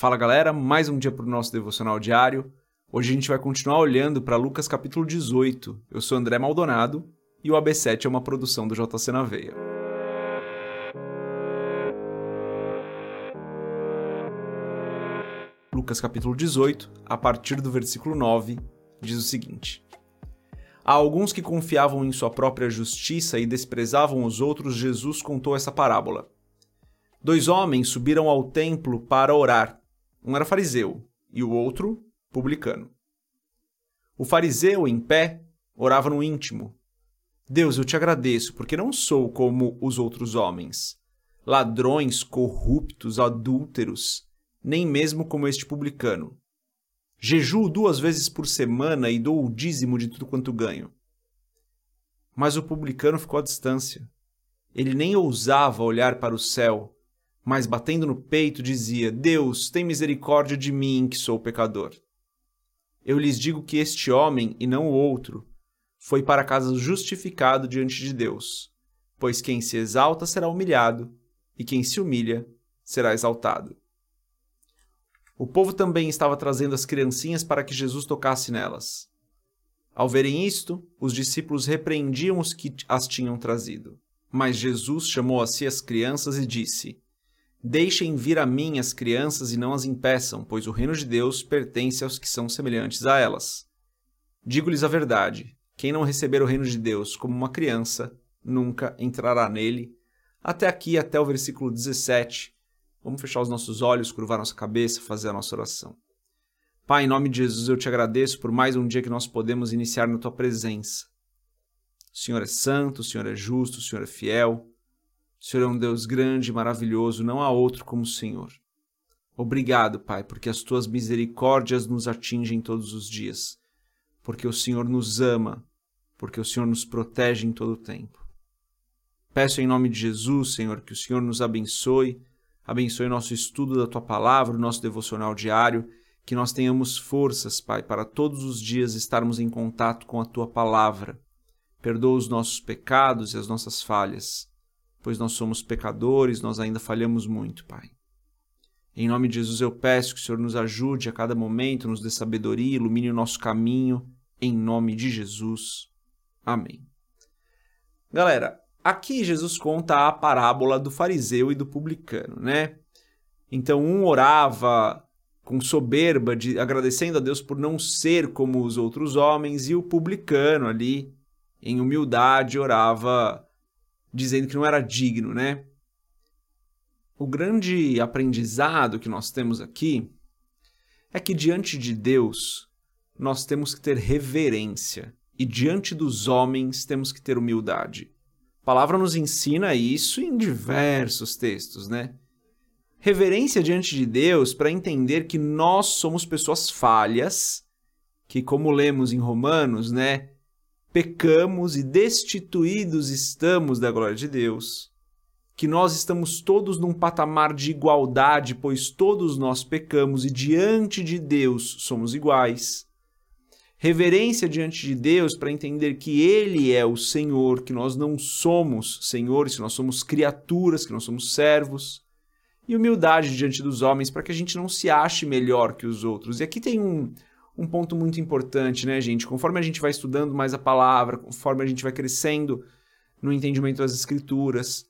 Fala galera, mais um dia para o nosso devocional diário. Hoje a gente vai continuar olhando para Lucas capítulo 18. Eu sou André Maldonado e o AB7 é uma produção do JC na Veia. Lucas capítulo 18, a partir do versículo 9, diz o seguinte: A alguns que confiavam em sua própria justiça e desprezavam os outros, Jesus contou essa parábola. Dois homens subiram ao templo para orar. Um era fariseu e o outro publicano. O fariseu, em pé, orava no íntimo: Deus, eu te agradeço, porque não sou como os outros homens, ladrões, corruptos, adúlteros, nem mesmo como este publicano. Jejuo duas vezes por semana e dou o dízimo de tudo quanto ganho. Mas o publicano ficou à distância. Ele nem ousava olhar para o céu, mas batendo no peito dizia: Deus, tem misericórdia de mim, que sou pecador. Eu lhes digo que este homem, e não o outro, foi para casa justificado diante de Deus, pois quem se exalta será humilhado, e quem se humilha será exaltado. O povo também estava trazendo as criancinhas para que Jesus tocasse nelas. Ao verem isto, os discípulos repreendiam os que as tinham trazido. Mas Jesus chamou a si as crianças e disse: Deixem vir a mim as crianças e não as impeçam, pois o reino de Deus pertence aos que são semelhantes a elas. Digo-lhes a verdade: quem não receber o reino de Deus como uma criança, nunca entrará nele. Até aqui, até o versículo 17. Vamos fechar os nossos olhos, curvar nossa cabeça, fazer a nossa oração. Pai, em nome de Jesus, eu te agradeço por mais um dia que nós podemos iniciar na tua presença. O Senhor é santo, o Senhor é justo, o Senhor é fiel. O Senhor é um Deus grande e maravilhoso, não há outro como o Senhor. Obrigado, Pai, porque as tuas misericórdias nos atingem todos os dias, porque o Senhor nos ama, porque o Senhor nos protege em todo o tempo. Peço em nome de Jesus, Senhor, que o Senhor nos abençoe, abençoe nosso estudo da tua palavra, o nosso devocional diário, que nós tenhamos forças, Pai, para todos os dias estarmos em contato com a tua palavra. Perdoa os nossos pecados e as nossas falhas pois nós somos pecadores, nós ainda falhamos muito, Pai. Em nome de Jesus eu peço que o Senhor nos ajude a cada momento, nos dê sabedoria, ilumine o nosso caminho, em nome de Jesus. Amém. Galera, aqui Jesus conta a parábola do fariseu e do publicano, né? Então um orava com soberba, de, agradecendo a Deus por não ser como os outros homens, e o publicano ali, em humildade, orava dizendo que não era digno, né? O grande aprendizado que nós temos aqui é que diante de Deus nós temos que ter reverência e diante dos homens temos que ter humildade. A palavra nos ensina isso em diversos textos, né? Reverência diante de Deus para entender que nós somos pessoas falhas, que como lemos em Romanos, né, pecamos e destituídos estamos da glória de Deus, que nós estamos todos num patamar de igualdade, pois todos nós pecamos e diante de Deus somos iguais. Reverência diante de Deus para entender que Ele é o Senhor, que nós não somos senhores, que nós somos criaturas, que nós somos servos. E humildade diante dos homens para que a gente não se ache melhor que os outros. E aqui tem um, um ponto muito importante, né, gente? Conforme a gente vai estudando mais a palavra, conforme a gente vai crescendo no entendimento das escrituras,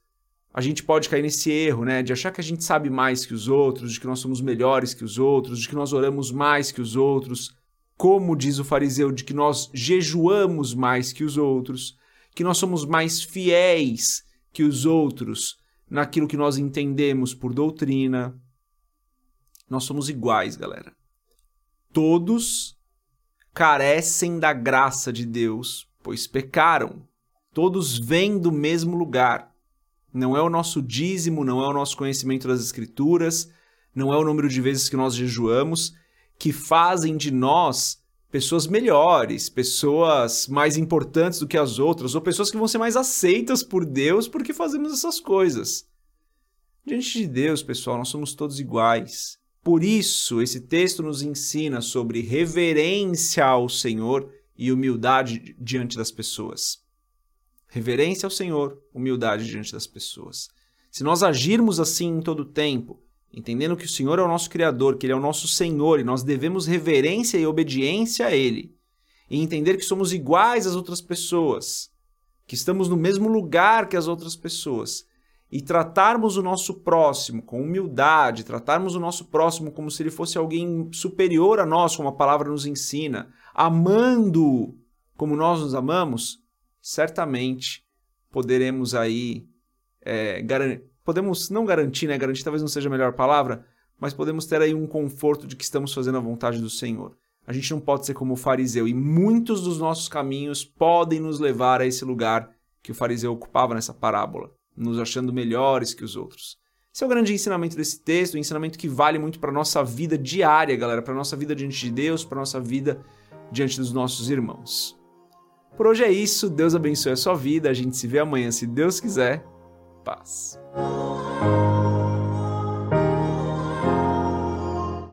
a gente pode cair nesse erro, né, de achar que a gente sabe mais que os outros, de que nós somos melhores que os outros, de que nós oramos mais que os outros, como diz o fariseu, de que nós jejuamos mais que os outros, que nós somos mais fiéis que os outros naquilo que nós entendemos por doutrina. Nós somos iguais, galera todos carecem da graça de Deus, pois pecaram. Todos vêm do mesmo lugar. Não é o nosso dízimo, não é o nosso conhecimento das Escrituras, não é o número de vezes que nós jejuamos que fazem de nós pessoas melhores, pessoas mais importantes do que as outras, ou pessoas que vão ser mais aceitas por Deus porque fazemos essas coisas. Diante de Deus, pessoal, nós somos todos iguais. Por isso, esse texto nos ensina sobre reverência ao Senhor e humildade diante das pessoas. Reverência ao Senhor, humildade diante das pessoas. Se nós agirmos assim em todo o tempo, entendendo que o Senhor é o nosso Criador, que Ele é o nosso Senhor e nós devemos reverência e obediência a Ele, e entender que somos iguais às outras pessoas, que estamos no mesmo lugar que as outras pessoas, e tratarmos o nosso próximo com humildade, tratarmos o nosso próximo como se ele fosse alguém superior a nós, como a palavra nos ensina, amando como nós nos amamos, certamente poderemos aí é, podemos não garantir, né? Garantir talvez não seja a melhor palavra, mas podemos ter aí um conforto de que estamos fazendo a vontade do Senhor. A gente não pode ser como o fariseu e muitos dos nossos caminhos podem nos levar a esse lugar que o fariseu ocupava nessa parábola nos achando melhores que os outros. Esse é o grande ensinamento desse texto, um ensinamento que vale muito para nossa vida diária, galera, para nossa vida diante de Deus, para nossa vida diante dos nossos irmãos. Por hoje é isso, Deus abençoe a sua vida, a gente se vê amanhã, se Deus quiser. Paz.